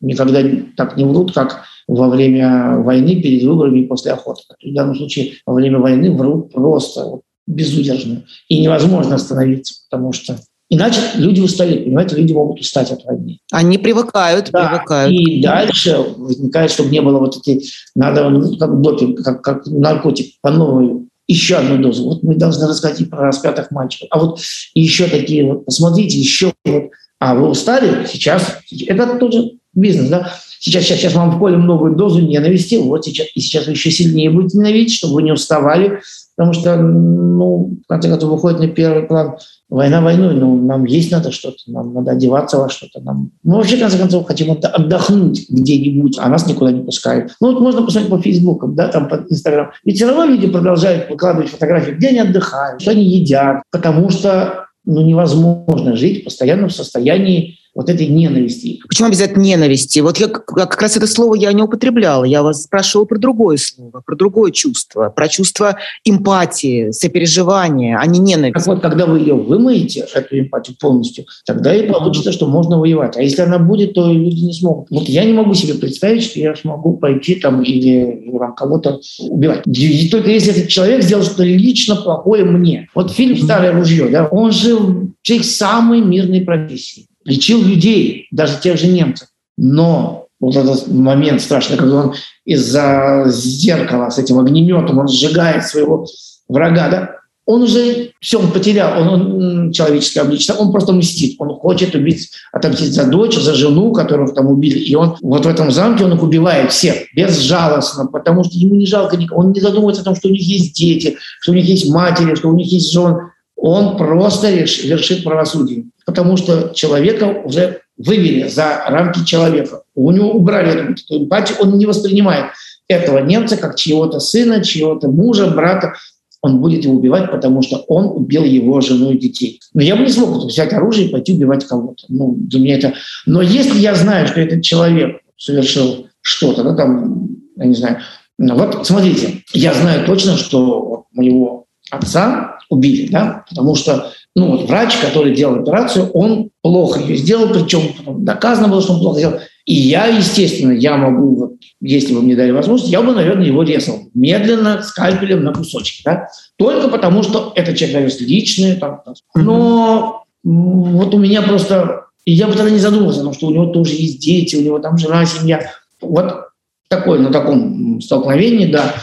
никогда так не врут, как во время войны, перед выборами и после охоты. В данном случае во время войны врут просто безудержно. И невозможно остановиться, потому что Иначе люди устают, понимаете, люди могут устать от войны. Они привыкают, да. привыкают. И дальше возникает, чтобы не было вот эти, надо ну, как допинг, как, как наркотик по новой еще одну дозу. Вот мы должны рассказать про распятых мальчиков. А вот еще такие вот, посмотрите, еще вот. А вы устали? Сейчас. Это тоже бизнес, да? Сейчас, сейчас, сейчас вам вколем новую дозу ненависти. Вот сейчас. И сейчас вы еще сильнее будете ненавидеть, чтобы вы не уставали. Потому что, ну, в конце концов, выходит на первый план война войной, но нам есть надо что-то, нам надо одеваться во что-то. Нам... Мы вообще, в конце концов, хотим отдохнуть где-нибудь, а нас никуда не пускают. Ну, вот можно посмотреть по Фейсбукам, да, там по Инстаграм. Ведь все равно люди продолжают выкладывать фотографии, где они отдыхают, что они едят, потому что ну, невозможно жить постоянно в состоянии вот этой ненависти. Почему обязательно ненависти? Вот я как раз это слово я не употребляла. Я вас спрашивала про другое слово, про другое чувство, про чувство эмпатии, сопереживания, а не ненависти. Так вот, когда вы ее вымоете, эту эмпатию полностью, тогда и получится, что можно воевать. А если она будет, то люди не смогут. Вот я не могу себе представить, что я смогу пойти там или там, кого-то убивать. И только если этот человек сделал что-то лично плохое мне. Вот фильм «Старое ружье», да, он же человек самой мирной профессии лечил людей, даже тех же немцев. Но вот этот момент страшный, когда он из-за зеркала с этим огнеметом, он сжигает своего врага, да, он уже все, он потерял, он, он человеческое обличие, он просто мстит, он хочет убить, отомстить за дочь, за жену, которую там убили, и он вот в этом замке он их убивает всех, безжалостно, потому что ему не жалко никого, он не задумывается о том, что у них есть дети, что у них есть матери, что у них есть жен, он просто вершит правосудие, потому что человека уже вывели за рамки человека. У него убрали эту эмпатию, он не воспринимает этого немца как чьего-то сына, чьего-то мужа, брата. он будет его убивать, потому что он убил его жену и детей. Но я бы не смог взять оружие и пойти убивать кого-то. Ну, для меня это... Но если я знаю, что этот человек совершил что-то, да, там, я не знаю, ну, вот смотрите, я знаю точно, что моего отца убили, да, потому что ну, вот врач, который делал операцию, он плохо ее сделал, причем доказано было, что он плохо сделал. И я, естественно, я могу, вот, если бы мне дали возможность, я бы, наверное, его резал медленно, скальпелем на кусочки. Да? Только потому, что это человек личный. Там, но вот у меня просто... Я бы тогда не задумывался, потому что у него тоже есть дети, у него там жена, семья. Вот такое, на таком столкновении, да.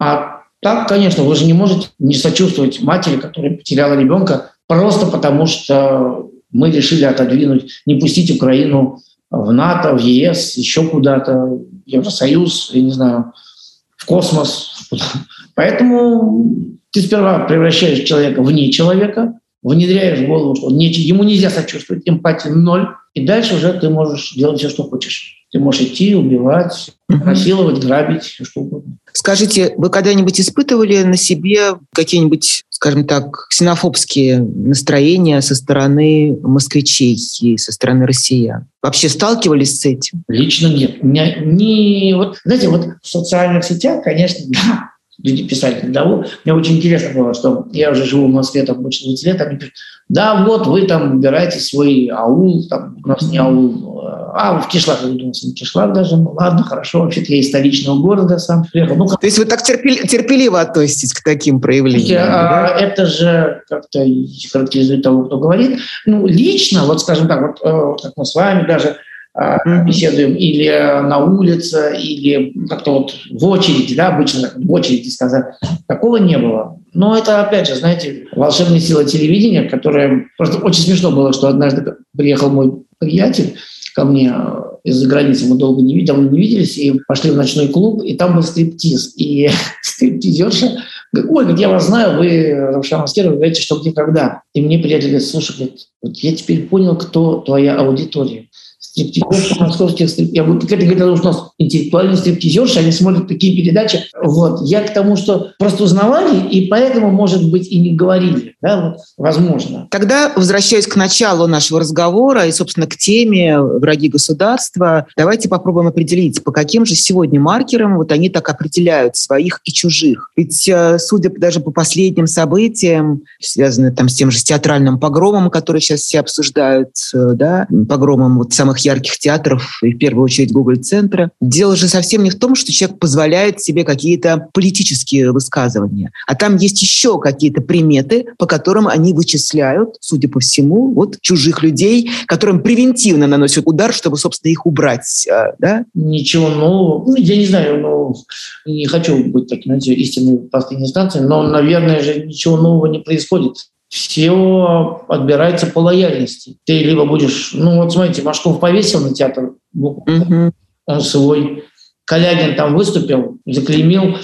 А так, конечно, вы же не можете не сочувствовать матери, которая потеряла ребенка, просто потому что мы решили отодвинуть, не пустить Украину в НАТО, в ЕС, еще куда-то, в Евросоюз, я не знаю, в космос. Поэтому ты сперва превращаешь человека в не человека, внедряешь в голову, что не, ему нельзя сочувствовать, эмпатии ноль, и дальше уже ты можешь делать все, что хочешь. Ты можешь идти, убивать, насиловать, грабить, все что угодно. Скажите, вы когда-нибудь испытывали на себе какие-нибудь, скажем так, ксенофобские настроения со стороны москвичей и со стороны россиян? Вообще сталкивались с этим? Лично нет. Меня не... Вот, знаете, вот в социальных сетях, конечно, да, люди писали да, Мне очень интересно было, что я уже живу в Москве там больше 20 лет, они пишут, да, вот вы там выбираете свой аул, там у нас не аул, а в Кишлак, я думал, не Кишлак даже, ну ладно, хорошо, вообще-то я из столичного города сам приехал. Ну, То есть вы так терпели, терпеливо относитесь к таким проявлениям? А, да? Это же как-то характеризует того, кто говорит. Ну, лично, вот скажем так, вот э, как мы с вами даже mm-hmm. беседуем, или на улице, или как-то вот в очереди, да, обычно в очереди сказать. Такого не было. Но это, опять же, знаете, волшебная сила телевидения, которая... Просто очень смешно было, что однажды приехал мой приятель ко мне э, из-за границы, мы долго не, видели, не виделись, и пошли в ночной клуб, и там был стриптиз. И стриптизерша говорит, ой, я вас знаю, вы Равшан Аскеров, вы говорите, что где, когда. И мне приятель говорит, слушай, говорит, вот я теперь понял, кто твоя аудитория стриптизерша, московских стриптизеров. Я вот к этой говорю, что у нас интеллектуальные стриптизерши, они смотрят такие передачи. Вот. Я к тому, что просто узнавали, и поэтому, может быть, и не говорили. Да, вот, возможно. Тогда, возвращаясь к началу нашего разговора и, собственно, к теме «Враги государства», давайте попробуем определить, по каким же сегодня маркерам вот они так определяют своих и чужих. Ведь, э, судя даже по последним событиям, связанным там с тем же театральным погромом, который сейчас все обсуждают, э, да, погромом вот самых ярких театров, и в первую очередь Google-центра. Дело же совсем не в том, что человек позволяет себе какие-то политические высказывания, а там есть еще какие-то приметы, по которым они вычисляют, судя по всему, вот чужих людей, которым превентивно наносят удар, чтобы, собственно, их убрать. А, да? Ничего нового. Ну, я не знаю, но не хочу быть таким, знаете, истинной последней инстанцией, но, наверное же, ничего нового не происходит все отбирается по лояльности. Ты либо будешь... Ну вот смотрите, Машков повесил на театр, mm-hmm. он свой. Калягин там выступил, заклеймил,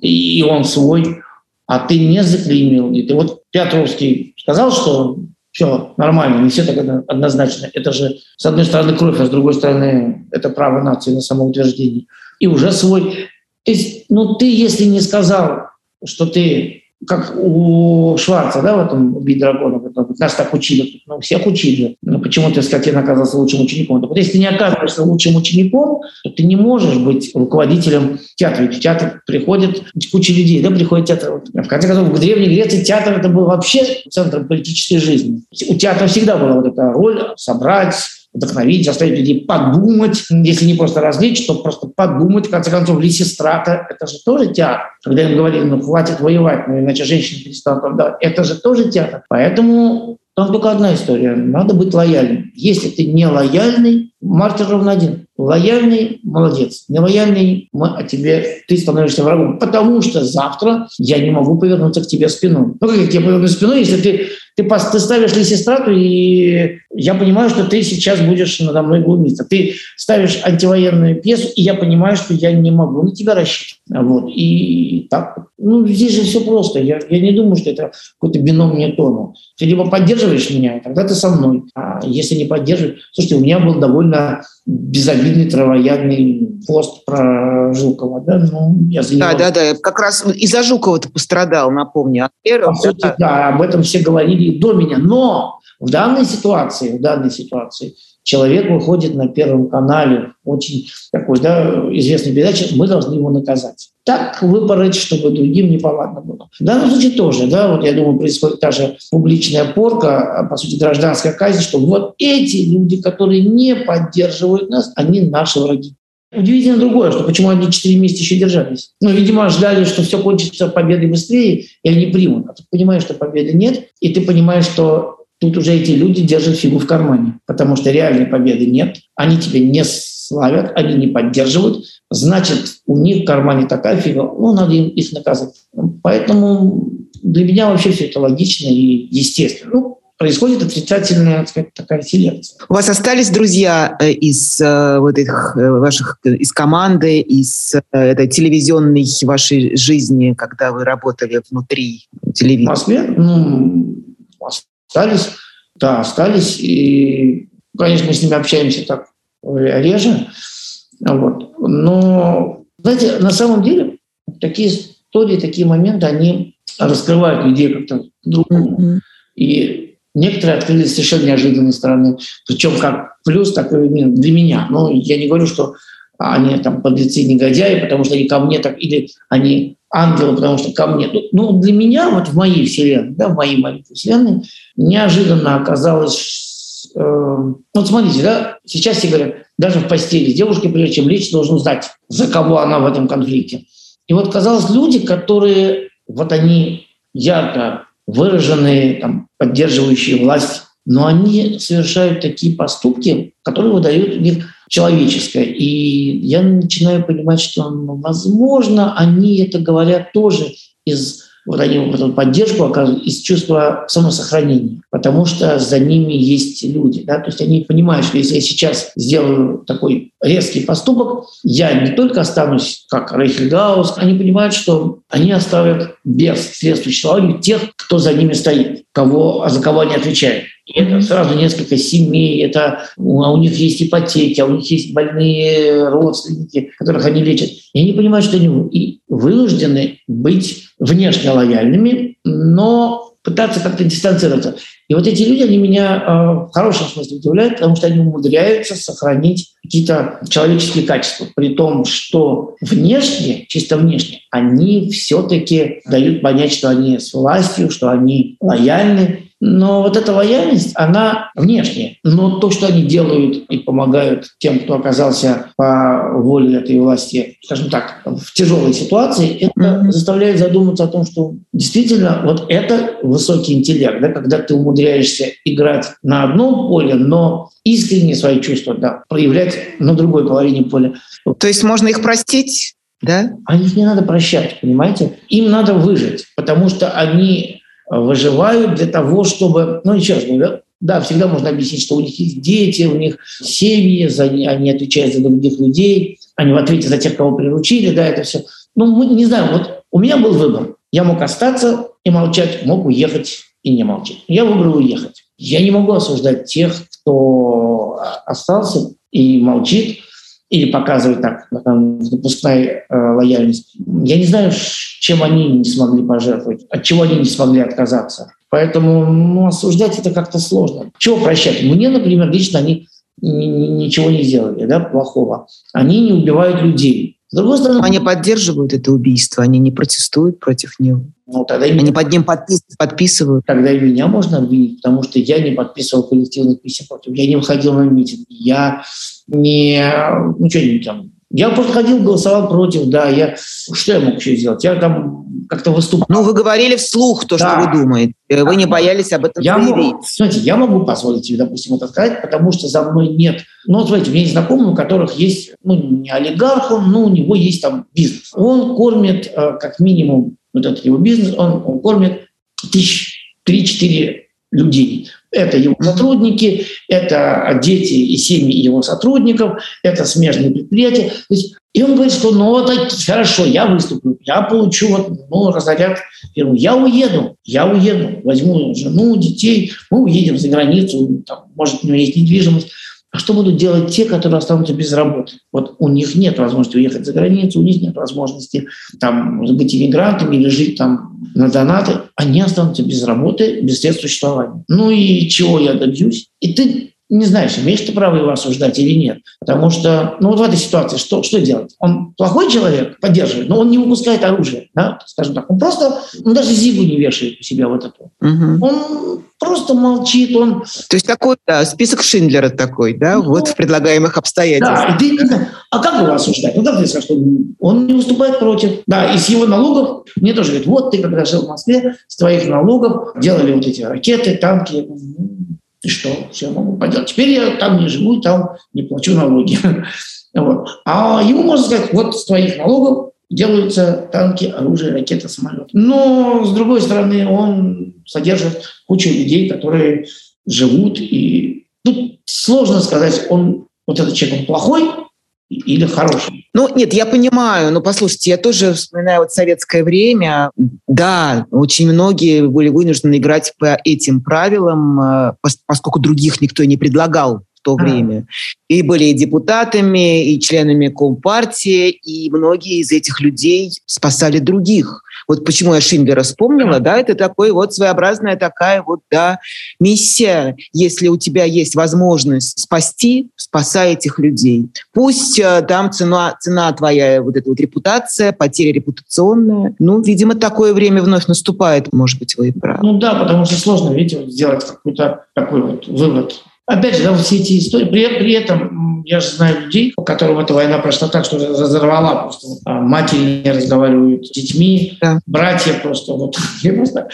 и он свой. А ты не заклеймил. И ты вот Петровский сказал, что все нормально, не все так однозначно. Это же, с одной стороны, кровь, а с другой стороны, это право нации на самоутверждение. И уже свой. То есть, ну, ты, если не сказал, что ты как у Шварца, да, в этом «Убить дракона», нас так учили, ну, всех учили. Но почему ты, скотина, оказался лучшим учеником? Так вот, если ты не оказываешься лучшим учеником, то ты не можешь быть руководителем театра. Ведь в театр приходит куча людей, да, приходит театр. В конце концов, в Древней Греции театр это был вообще центром политической жизни. У театра всегда была вот эта роль собрать вдохновить, заставить людей подумать, если не просто развлечь, то просто подумать. В конце концов, Лисистрата – это же тоже театр. Когда им говорили, ну хватит воевать, ну иначе женщины перестанут отдавать. Это же тоже театр. Поэтому там только одна история. Надо быть лояльным. Если ты не лояльный, мартир ровно один. Лояльный – молодец. Нелояльный – мы о тебе, ты становишься врагом. Потому что завтра я не могу повернуться к тебе спиной. Ну, как я тебе поверну спиной, если ты ты, ты ставишь лисистрату, и я понимаю, что ты сейчас будешь надо мной глумиться. Ты ставишь антивоенную пьесу, и я понимаю, что я не могу на тебя рассчитывать. Вот. И так. Ну, здесь же все просто. Я, я не думаю, что это какой-то бином мне тону. Ты либо поддерживаешь меня, тогда ты со мной. А если не поддерживаешь... Слушайте, у меня был довольно безобидный травоядный пост про Жукова, да, ну, я за него... Да, да, да, как раз из-за Жукова-то пострадал, напомню. По сути, да. да, об этом все говорили до меня, но в данной ситуации, в данной ситуации человек выходит на Первом канале, очень такой да, известной передачи, мы должны его наказать. Так выпороть, чтобы другим не повадно было. В данном случае тоже, да, вот я думаю, происходит та же публичная порка, а, по сути, гражданская казнь, что вот эти люди, которые не поддерживают нас, они наши враги. Удивительно другое, что почему они четыре месяца еще держались. Ну, видимо, ждали, что все кончится победой быстрее, и они примут. А ты понимаешь, что победы нет, и ты понимаешь, что Тут уже эти люди держат фигу в кармане, потому что реальной победы нет, они тебя не славят, они не поддерживают, значит, у них в кармане такая фига, ну, надо им их наказать. Поэтому для меня вообще все это логично и естественно. Ну, происходит отрицательная так сказать, такая селекция. У вас остались друзья э, из э, вот этих э, ваших из команды, из этой телевизионной вашей жизни, когда вы работали внутри телевизора? В Москве? Ну, остались, да, остались. И, конечно, мы с ними общаемся так реже. Вот. Но, знаете, на самом деле такие истории, такие моменты, они раскрывают людей как-то другому. Mm-hmm. И некоторые открылись совершенно неожиданной стороны. Причем как плюс, так и минус для меня. Но я не говорю, что они там подлецы негодяи, потому что они ко мне так, или они ангелы, потому что ко мне. Ну, для меня, вот в моей вселенной, да, в моей маленькой вселенной, неожиданно оказалось... Э, вот смотрите, да, сейчас все говорят, даже в постели с девушкой, прежде чем лечь, должен знать, за кого она в этом конфликте. И вот казалось, люди, которые, вот они ярко выраженные, там, поддерживающие власть, но они совершают такие поступки, которые выдают у них человеческое. И я начинаю понимать, что, возможно, они это говорят тоже из вот они вот эту поддержку оказывают из чувства самосохранения, потому что за ними есть люди. Да? То есть они понимают, что если я сейчас сделаю такой резкий поступок, я не только останусь как Рейхельгаус, они понимают, что они оставят без средств существования тех, кто за ними стоит, кого, за кого они отвечают. И это сразу несколько семей, это а у них есть ипотеки, а у них есть больные родственники, которых они лечат. И они понимают, что они и вынуждены быть внешне лояльными, но пытаться как-то дистанцироваться. И вот эти люди, они меня э, в хорошем смысле удивляют, потому что они умудряются сохранить какие-то человеческие качества, при том, что внешне, чисто внешне, они все-таки дают понять, что они с властью, что они лояльны, но вот эта лояльность, она внешняя. Но то, что они делают и помогают тем, кто оказался по воле этой власти, скажем так, в тяжелой ситуации, это mm-hmm. заставляет задуматься о том, что действительно вот это высокий интеллект, да, когда ты умудряешься играть на одном поле, но искренне свои чувства да, проявлять на другой половине поля. То есть можно их простить? Да? А их не надо прощать, понимаете? Им надо выжить, потому что они выживают для того, чтобы, ну, еще раз говорю, да, всегда можно объяснить, что у них есть дети, у них семьи, за, они отвечают за других людей, они в ответе за тех, кого приручили, да, это все. Ну, мы, не знаю, вот у меня был выбор. Я мог остаться и молчать, мог уехать и не молчать. Я выбрал уехать. Я не могу осуждать тех, кто остался и молчит, или показывает так, допускная э, лояльность. Я не знаю, чем они не смогли пожертвовать, от чего они не смогли отказаться. Поэтому ну, осуждать это как-то сложно. Чего прощать? Мне, например, лично они ничего не сделали да, плохого. Они не убивают людей. С другой стороны, они поддерживают это убийство, они не протестуют против него. Ну, тогда они меня... под ним подпис... подписывают. Тогда и меня можно обвинить, потому что я не подписывал коллективных писем против. Я не выходил на митинг. Я не... Ну, что-нибудь там я просто ходил, голосовал против, да. Я, что я мог еще сделать? Я там как-то выступал. Ну, вы говорили вслух то, да. что вы думаете. Вы не боялись об этом я заявить. Могу, знаете, я могу позволить себе, допустим, это сказать, потому что за мной нет... Ну, смотрите, у меня есть знакомый, у которых есть, ну, не олигарх он, но у него есть там бизнес. Он кормит, э, как минимум, вот этот его бизнес, он, он кормит тысяч три-четыре людей. Это его сотрудники, это дети и семьи его сотрудников, это смежные предприятия. То есть, и он говорит, что ну вот хорошо, я выступлю, я получу вот, ну, разорят фирму, я уеду, я уеду, возьму жену, детей, мы уедем за границу, там, может, у него есть недвижимость. А что будут делать те, которые останутся без работы? Вот у них нет возможности уехать за границу, у них нет возможности там быть иммигрантами или жить там на донаты. Они останутся без работы, без средств существования. Ну и чего я добьюсь? И ты не знаешь, имеешь ты право его осуждать или нет. Потому что, ну вот в этой ситуации что, что делать? Он плохой человек, поддерживает, но он не выпускает оружие, да, скажем так. Он просто, он даже зигу не вешает у себя вот эту. Угу. Он просто молчит, он... То есть такой, да, список Шиндлера такой, да, ну, вот в предлагаемых обстоятельствах. Да, и ты, а как его осуждать? Ну как ты скажешь, что он не выступает против? Да, и с его налогов мне тоже говорят, вот ты когда жил в Москве, с твоих налогов делали вот эти ракеты, танки, и что? Все могу поделать. Теперь я там не живу, там не плачу налоги. вот. А ему можно сказать, вот с твоих налогов делаются танки, оружие, ракеты, самолеты. Но, с другой стороны, он содержит кучу людей, которые живут. И тут сложно сказать, он вот этот человек он плохой, или хорошим. Ну, нет, я понимаю, но послушайте, я тоже вспоминаю вот советское время. Да, очень многие были вынуждены играть по этим правилам, э, поскольку других никто не предлагал в то а. время. И были и депутатами, и членами Компартии, и многие из этих людей спасали других. Вот почему я Шиндлера вспомнила, да, это такой вот своеобразная такая вот, да, миссия. Если у тебя есть возможность спасти, спасай этих людей. Пусть э, там цена, цена твоя, вот эта вот репутация, потеря репутационная. Ну, видимо, такое время вновь наступает, может быть, вы правы. Ну да, потому что сложно, видите, сделать какой-то такой вот вывод Опять же, да, все эти истории. При, при этом я же знаю людей, у которых эта война прошла так, что разорвала просто. А матери не разговаривают с детьми, да. братья просто. Вот, я просто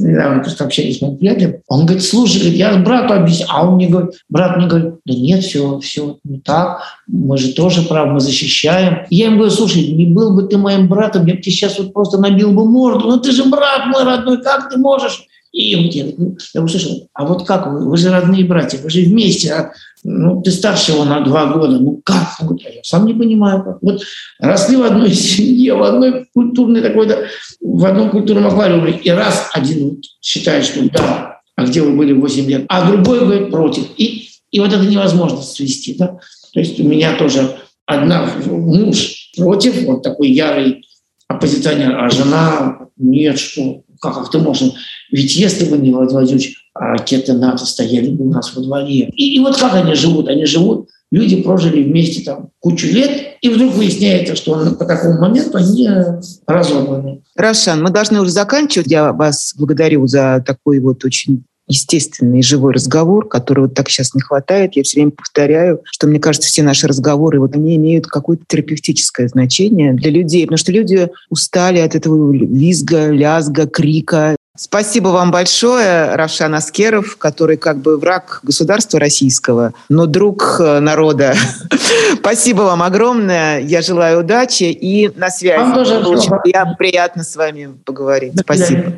недавно просто общались с моим приятелем. Он говорит, слушай, я брату объясню. А он мне говорит, брат мне говорит, да нет, все, все не так. Мы же тоже правы, мы защищаем. И я ему говорю, слушай, не был бы ты моим братом, я бы тебе сейчас вот просто набил бы морду. Ну ты же брат мой родной, как ты можешь? И вот я, я услышал, а вот как вы, вы же родные братья, вы же вместе, а, ну, ты старше его на два года, ну как? Он говорит, я сам не понимаю. Как. Вот росли в одной семье, в одной культурной такой-то, в одном культурном аквариуме, и раз один считает, что да, а где вы были 8 лет, а другой говорит против. И, и вот это невозможно свести. Да? То есть у меня тоже одна муж против, вот такой ярый оппозиционер, а жена нет, что как, как ты можешь? Ведь если бы не Владимир Владимирович, ракеты НАТО стояли бы у нас во дворе. И, и вот как они живут? Они живут, люди прожили вместе там кучу лет, и вдруг выясняется, что по такому моменту они разорваны. Равшан, мы должны уже заканчивать. Я вас благодарю за такой вот очень естественный живой разговор, которого так сейчас не хватает. Я все время повторяю, что мне кажется, все наши разговоры, вот они имеют какое-то терапевтическое значение для людей, потому что люди устали от этого визга, лязга, крика. Спасибо вам большое, Равшан Аскеров, который как бы враг государства российского, но друг э, народа. Спасибо вам огромное. Я желаю удачи и на связи. Вам тоже очень приятно с вами поговорить. Спасибо.